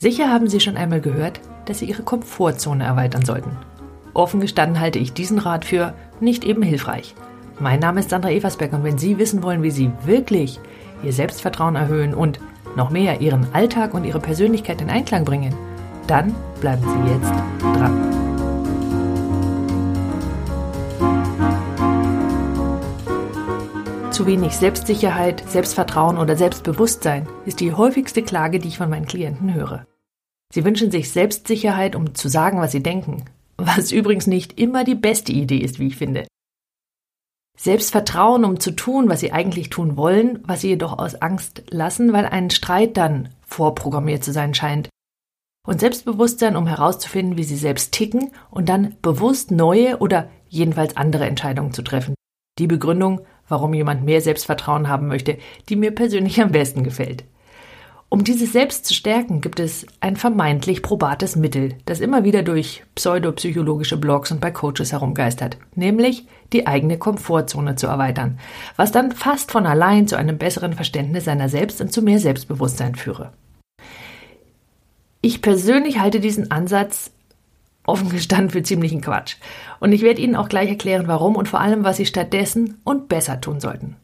Sicher haben Sie schon einmal gehört, dass Sie Ihre Komfortzone erweitern sollten. Offen gestanden halte ich diesen Rat für nicht eben hilfreich. Mein Name ist Sandra Eversberg und wenn Sie wissen wollen, wie Sie wirklich Ihr Selbstvertrauen erhöhen und noch mehr Ihren Alltag und Ihre Persönlichkeit in Einklang bringen, dann bleiben Sie jetzt dran. Zu wenig Selbstsicherheit, Selbstvertrauen oder Selbstbewusstsein ist die häufigste Klage, die ich von meinen Klienten höre. Sie wünschen sich Selbstsicherheit, um zu sagen, was sie denken, was übrigens nicht immer die beste Idee ist, wie ich finde. Selbstvertrauen, um zu tun, was sie eigentlich tun wollen, was sie jedoch aus Angst lassen, weil ein Streit dann vorprogrammiert zu sein scheint. Und Selbstbewusstsein, um herauszufinden, wie sie selbst ticken und dann bewusst neue oder jedenfalls andere Entscheidungen zu treffen. Die Begründung, warum jemand mehr Selbstvertrauen haben möchte, die mir persönlich am besten gefällt. Um dieses Selbst zu stärken, gibt es ein vermeintlich probates Mittel, das immer wieder durch pseudopsychologische Blogs und bei Coaches herumgeistert, nämlich die eigene Komfortzone zu erweitern, was dann fast von allein zu einem besseren Verständnis seiner selbst und zu mehr Selbstbewusstsein führe. Ich persönlich halte diesen Ansatz offen gestanden für ziemlichen Quatsch. Und ich werde Ihnen auch gleich erklären, warum und vor allem, was Sie stattdessen und besser tun sollten.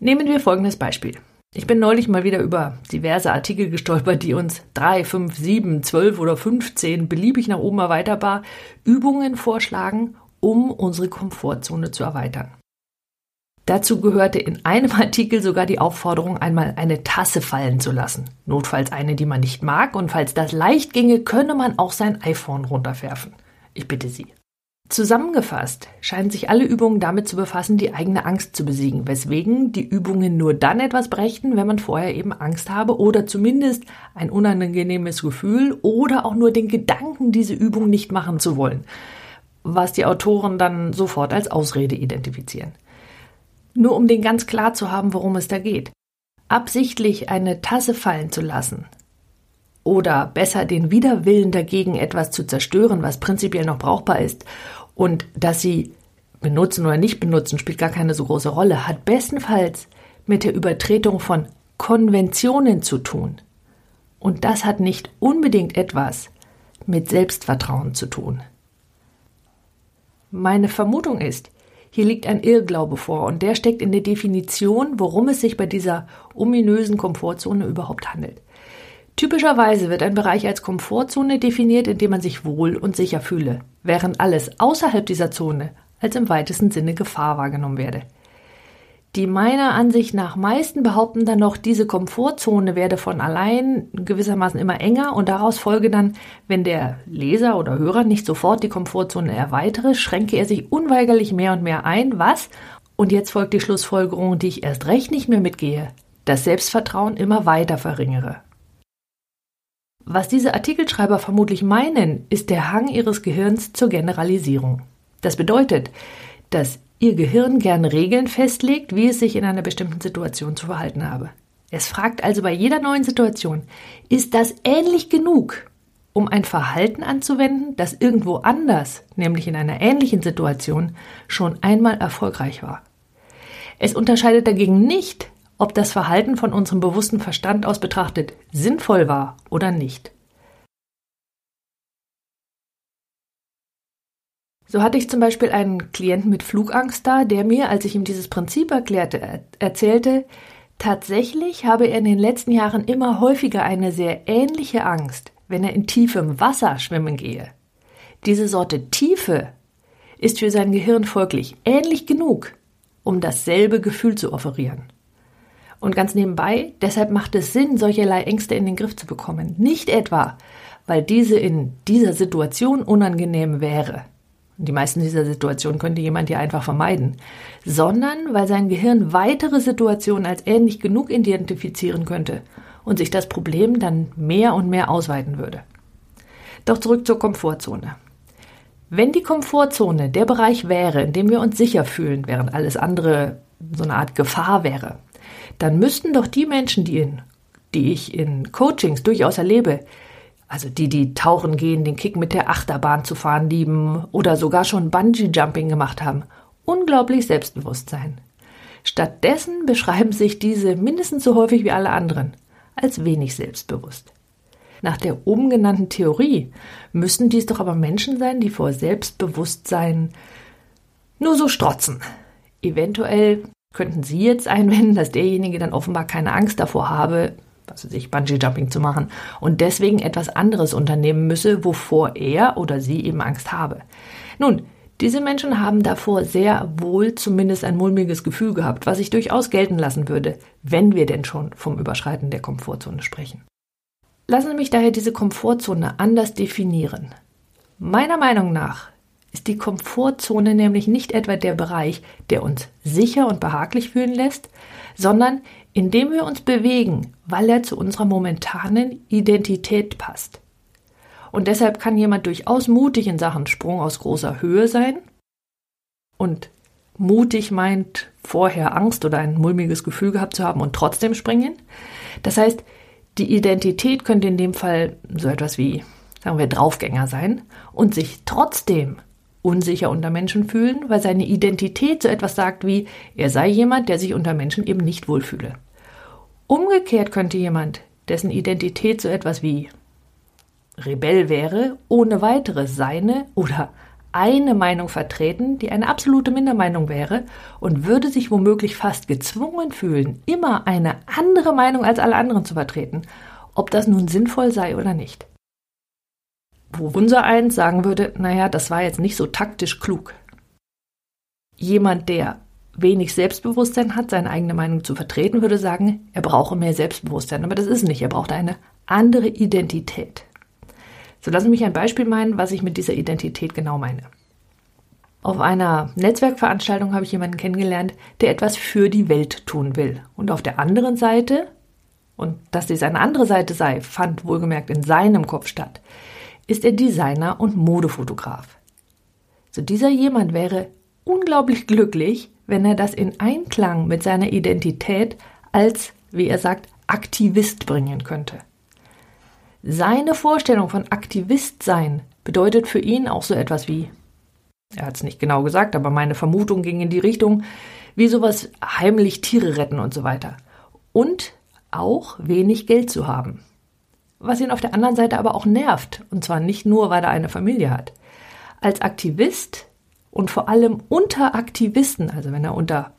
Nehmen wir folgendes Beispiel. Ich bin neulich mal wieder über diverse Artikel gestolpert, die uns drei, fünf, sieben, zwölf oder 15 beliebig nach oben erweiterbar Übungen vorschlagen, um unsere Komfortzone zu erweitern. Dazu gehörte in einem Artikel sogar die Aufforderung, einmal eine Tasse fallen zu lassen. Notfalls eine, die man nicht mag, und falls das leicht ginge, könne man auch sein iPhone runterwerfen. Ich bitte Sie. Zusammengefasst scheinen sich alle Übungen damit zu befassen, die eigene Angst zu besiegen, weswegen die Übungen nur dann etwas brächten, wenn man vorher eben Angst habe oder zumindest ein unangenehmes Gefühl oder auch nur den Gedanken, diese Übung nicht machen zu wollen, was die Autoren dann sofort als Ausrede identifizieren. Nur um den ganz klar zu haben, worum es da geht. Absichtlich eine Tasse fallen zu lassen oder besser den Widerwillen dagegen etwas zu zerstören, was prinzipiell noch brauchbar ist und dass sie benutzen oder nicht benutzen, spielt gar keine so große Rolle, hat bestenfalls mit der Übertretung von Konventionen zu tun. Und das hat nicht unbedingt etwas mit Selbstvertrauen zu tun. Meine Vermutung ist, hier liegt ein Irrglaube vor und der steckt in der Definition, worum es sich bei dieser ominösen Komfortzone überhaupt handelt. Typischerweise wird ein Bereich als Komfortzone definiert, in dem man sich wohl und sicher fühle, während alles außerhalb dieser Zone als im weitesten Sinne Gefahr wahrgenommen werde. Die meiner Ansicht nach meisten behaupten dann noch, diese Komfortzone werde von allein gewissermaßen immer enger und daraus folge dann, wenn der Leser oder Hörer nicht sofort die Komfortzone erweitere, schränke er sich unweigerlich mehr und mehr ein, was, und jetzt folgt die Schlussfolgerung, die ich erst recht nicht mehr mitgehe, das Selbstvertrauen immer weiter verringere. Was diese Artikelschreiber vermutlich meinen, ist der Hang ihres Gehirns zur Generalisierung. Das bedeutet, dass Ihr Gehirn gern Regeln festlegt, wie es sich in einer bestimmten Situation zu verhalten habe. Es fragt also bei jeder neuen Situation, ist das ähnlich genug, um ein Verhalten anzuwenden, das irgendwo anders, nämlich in einer ähnlichen Situation, schon einmal erfolgreich war. Es unterscheidet dagegen nicht, ob das Verhalten von unserem bewussten Verstand aus betrachtet sinnvoll war oder nicht. So hatte ich zum Beispiel einen Klienten mit Flugangst da, der mir, als ich ihm dieses Prinzip erklärte, erzählte, tatsächlich habe er in den letzten Jahren immer häufiger eine sehr ähnliche Angst, wenn er in tiefem Wasser schwimmen gehe. Diese Sorte Tiefe ist für sein Gehirn folglich ähnlich genug, um dasselbe Gefühl zu offerieren. Und ganz nebenbei, deshalb macht es Sinn, solcherlei Ängste in den Griff zu bekommen. Nicht etwa, weil diese in dieser Situation unangenehm wäre, die meisten dieser Situationen könnte jemand ja einfach vermeiden, sondern weil sein Gehirn weitere Situationen als ähnlich genug identifizieren könnte und sich das Problem dann mehr und mehr ausweiten würde. Doch zurück zur Komfortzone. Wenn die Komfortzone der Bereich wäre, in dem wir uns sicher fühlen, während alles andere so eine Art Gefahr wäre, dann müssten doch die Menschen, die, in, die ich in Coachings durchaus erlebe, also die, die tauchen gehen, den Kick mit der Achterbahn zu fahren lieben oder sogar schon Bungee-Jumping gemacht haben. Unglaublich selbstbewusst sein. Stattdessen beschreiben sich diese mindestens so häufig wie alle anderen als wenig selbstbewusst. Nach der oben genannten Theorie müssten dies doch aber Menschen sein, die vor Selbstbewusstsein nur so strotzen. Eventuell könnten Sie jetzt einwenden, dass derjenige dann offenbar keine Angst davor habe, was weiß ich, Bungee-Jumping zu machen und deswegen etwas anderes unternehmen müsse, wovor er oder sie eben Angst habe. Nun, diese Menschen haben davor sehr wohl zumindest ein mulmiges Gefühl gehabt, was ich durchaus gelten lassen würde, wenn wir denn schon vom Überschreiten der Komfortzone sprechen. Lassen Sie mich daher diese Komfortzone anders definieren. Meiner Meinung nach ist die Komfortzone nämlich nicht etwa der Bereich, der uns sicher und behaglich fühlen lässt, sondern in dem wir uns bewegen, weil er zu unserer momentanen Identität passt. Und deshalb kann jemand durchaus mutig in Sachen Sprung aus großer Höhe sein. Und mutig meint vorher Angst oder ein mulmiges Gefühl gehabt zu haben und trotzdem springen. Das heißt, die Identität könnte in dem Fall so etwas wie, sagen wir, Draufgänger sein und sich trotzdem unsicher unter Menschen fühlen, weil seine Identität so etwas sagt wie, er sei jemand, der sich unter Menschen eben nicht wohlfühle. Umgekehrt könnte jemand, dessen Identität so etwas wie Rebell wäre, ohne weiteres seine oder eine Meinung vertreten, die eine absolute Mindermeinung wäre und würde sich womöglich fast gezwungen fühlen, immer eine andere Meinung als alle anderen zu vertreten, ob das nun sinnvoll sei oder nicht. Wo unser eins sagen würde, naja, das war jetzt nicht so taktisch klug. Jemand, der wenig Selbstbewusstsein hat, seine eigene Meinung zu vertreten, würde sagen, er brauche mehr Selbstbewusstsein. Aber das ist nicht, er braucht eine andere Identität. So lassen Sie mich ein Beispiel meinen, was ich mit dieser Identität genau meine. Auf einer Netzwerkveranstaltung habe ich jemanden kennengelernt, der etwas für die Welt tun will. Und auf der anderen Seite, und dass dies eine andere Seite sei, fand wohlgemerkt in seinem Kopf statt, ist er Designer und Modefotograf. So dieser jemand wäre unglaublich glücklich, wenn er das in Einklang mit seiner Identität als, wie er sagt, Aktivist bringen könnte. Seine Vorstellung von Aktivist sein bedeutet für ihn auch so etwas wie, er hat es nicht genau gesagt, aber meine Vermutung ging in die Richtung, wie sowas heimlich Tiere retten und so weiter. Und auch wenig Geld zu haben. Was ihn auf der anderen Seite aber auch nervt, und zwar nicht nur, weil er eine Familie hat. Als Aktivist und vor allem unter Aktivisten, also wenn er unter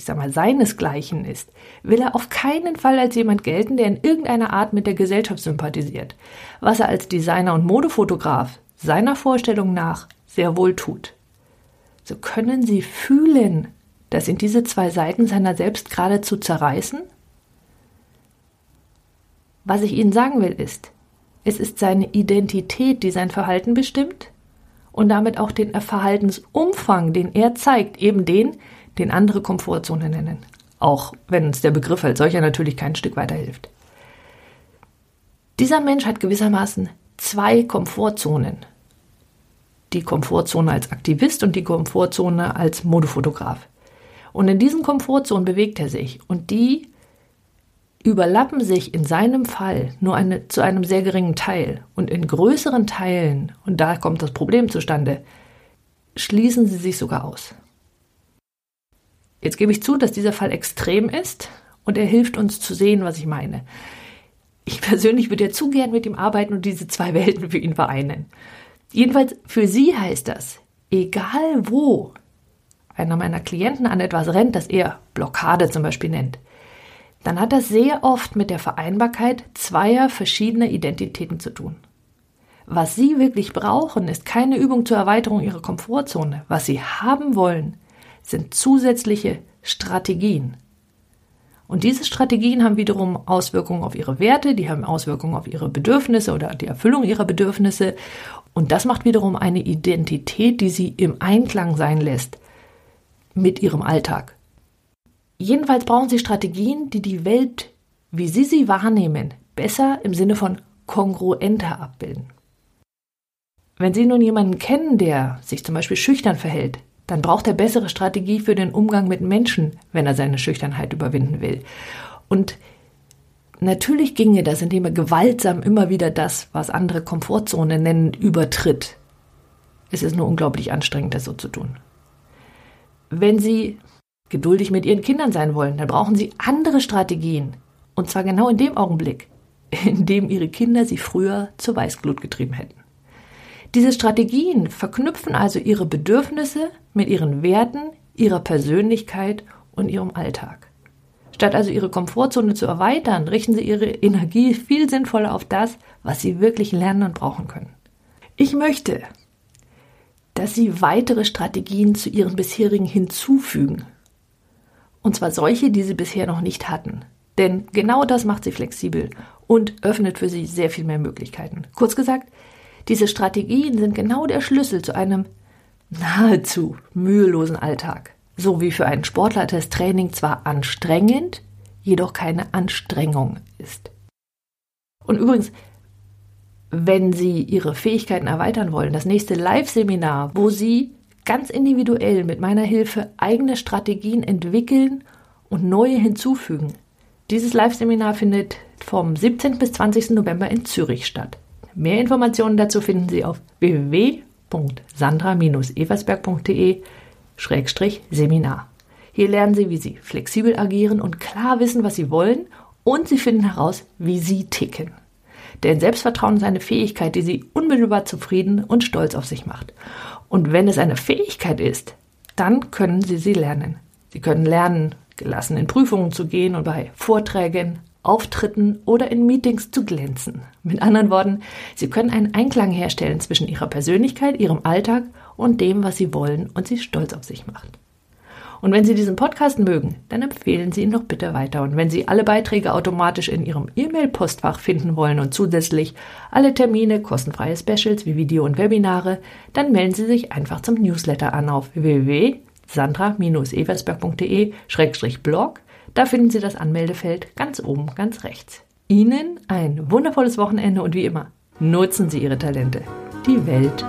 ich sag mal, seinesgleichen ist, will er auf keinen Fall als jemand gelten, der in irgendeiner Art mit der Gesellschaft sympathisiert, was er als Designer und Modefotograf seiner Vorstellung nach sehr wohl tut. So können Sie fühlen, dass ihn diese zwei Seiten seiner selbst geradezu zerreißen? Was ich Ihnen sagen will ist, es ist seine Identität, die sein Verhalten bestimmt und damit auch den Verhaltensumfang, den er zeigt, eben den, den andere Komfortzone nennen. Auch wenn uns der Begriff als solcher natürlich kein Stück weiterhilft. Dieser Mensch hat gewissermaßen zwei Komfortzonen. Die Komfortzone als Aktivist und die Komfortzone als Modefotograf. Und in diesen Komfortzonen bewegt er sich. Und die überlappen sich in seinem Fall nur eine, zu einem sehr geringen Teil. Und in größeren Teilen, und da kommt das Problem zustande, schließen sie sich sogar aus. Jetzt gebe ich zu, dass dieser Fall extrem ist und er hilft uns zu sehen, was ich meine. Ich persönlich würde ja zu gern mit ihm arbeiten und diese zwei Welten für ihn vereinen. Jedenfalls für sie heißt das, egal wo einer meiner Klienten an etwas rennt, das er Blockade zum Beispiel nennt, dann hat das sehr oft mit der Vereinbarkeit zweier verschiedener Identitäten zu tun. Was Sie wirklich brauchen, ist keine Übung zur Erweiterung Ihrer Komfortzone. Was Sie haben wollen, sind zusätzliche Strategien. Und diese Strategien haben wiederum Auswirkungen auf ihre Werte, die haben Auswirkungen auf ihre Bedürfnisse oder die Erfüllung ihrer Bedürfnisse. Und das macht wiederum eine Identität, die sie im Einklang sein lässt mit ihrem Alltag. Jedenfalls brauchen sie Strategien, die die Welt, wie sie sie wahrnehmen, besser im Sinne von kongruenter abbilden. Wenn Sie nun jemanden kennen, der sich zum Beispiel schüchtern verhält, dann braucht er bessere Strategie für den Umgang mit Menschen, wenn er seine Schüchternheit überwinden will. Und natürlich ginge das, indem er gewaltsam immer wieder das, was andere Komfortzone nennen, übertritt. Es ist nur unglaublich anstrengend, das so zu tun. Wenn Sie geduldig mit Ihren Kindern sein wollen, dann brauchen Sie andere Strategien. Und zwar genau in dem Augenblick, in dem ihre Kinder sie früher zur Weißglut getrieben hätten. Diese Strategien verknüpfen also ihre Bedürfnisse mit ihren Werten, ihrer Persönlichkeit und ihrem Alltag. Statt also ihre Komfortzone zu erweitern, richten sie ihre Energie viel sinnvoller auf das, was sie wirklich lernen und brauchen können. Ich möchte, dass sie weitere Strategien zu ihren bisherigen hinzufügen. Und zwar solche, die sie bisher noch nicht hatten. Denn genau das macht sie flexibel und öffnet für sie sehr viel mehr Möglichkeiten. Kurz gesagt, diese Strategien sind genau der Schlüssel zu einem nahezu mühelosen Alltag. So wie für einen Sportler das Training zwar anstrengend, jedoch keine Anstrengung ist. Und übrigens, wenn Sie Ihre Fähigkeiten erweitern wollen, das nächste Live-Seminar, wo Sie ganz individuell mit meiner Hilfe eigene Strategien entwickeln und neue hinzufügen. Dieses Live-Seminar findet vom 17. bis 20. November in Zürich statt. Mehr Informationen dazu finden Sie auf www.sandra-eversberg.de-seminar. Hier lernen Sie, wie Sie flexibel agieren und klar wissen, was Sie wollen und Sie finden heraus, wie Sie ticken. Denn Selbstvertrauen ist eine Fähigkeit, die Sie unmittelbar zufrieden und stolz auf sich macht. Und wenn es eine Fähigkeit ist, dann können Sie sie lernen. Sie können lernen, gelassen in Prüfungen zu gehen und bei Vorträgen, Auftritten oder in Meetings zu glänzen. Mit anderen Worten, Sie können einen Einklang herstellen zwischen Ihrer Persönlichkeit, Ihrem Alltag und dem, was Sie wollen und Sie stolz auf sich macht. Und wenn Sie diesen Podcast mögen, dann empfehlen Sie ihn doch bitte weiter. Und wenn Sie alle Beiträge automatisch in Ihrem E-Mail-Postfach finden wollen und zusätzlich alle Termine, kostenfreie Specials wie Video und Webinare, dann melden Sie sich einfach zum Newsletter an auf www.sandra-eversberg.de-blog da finden Sie das Anmeldefeld ganz oben, ganz rechts. Ihnen ein wundervolles Wochenende und wie immer, nutzen Sie Ihre Talente. Die Welt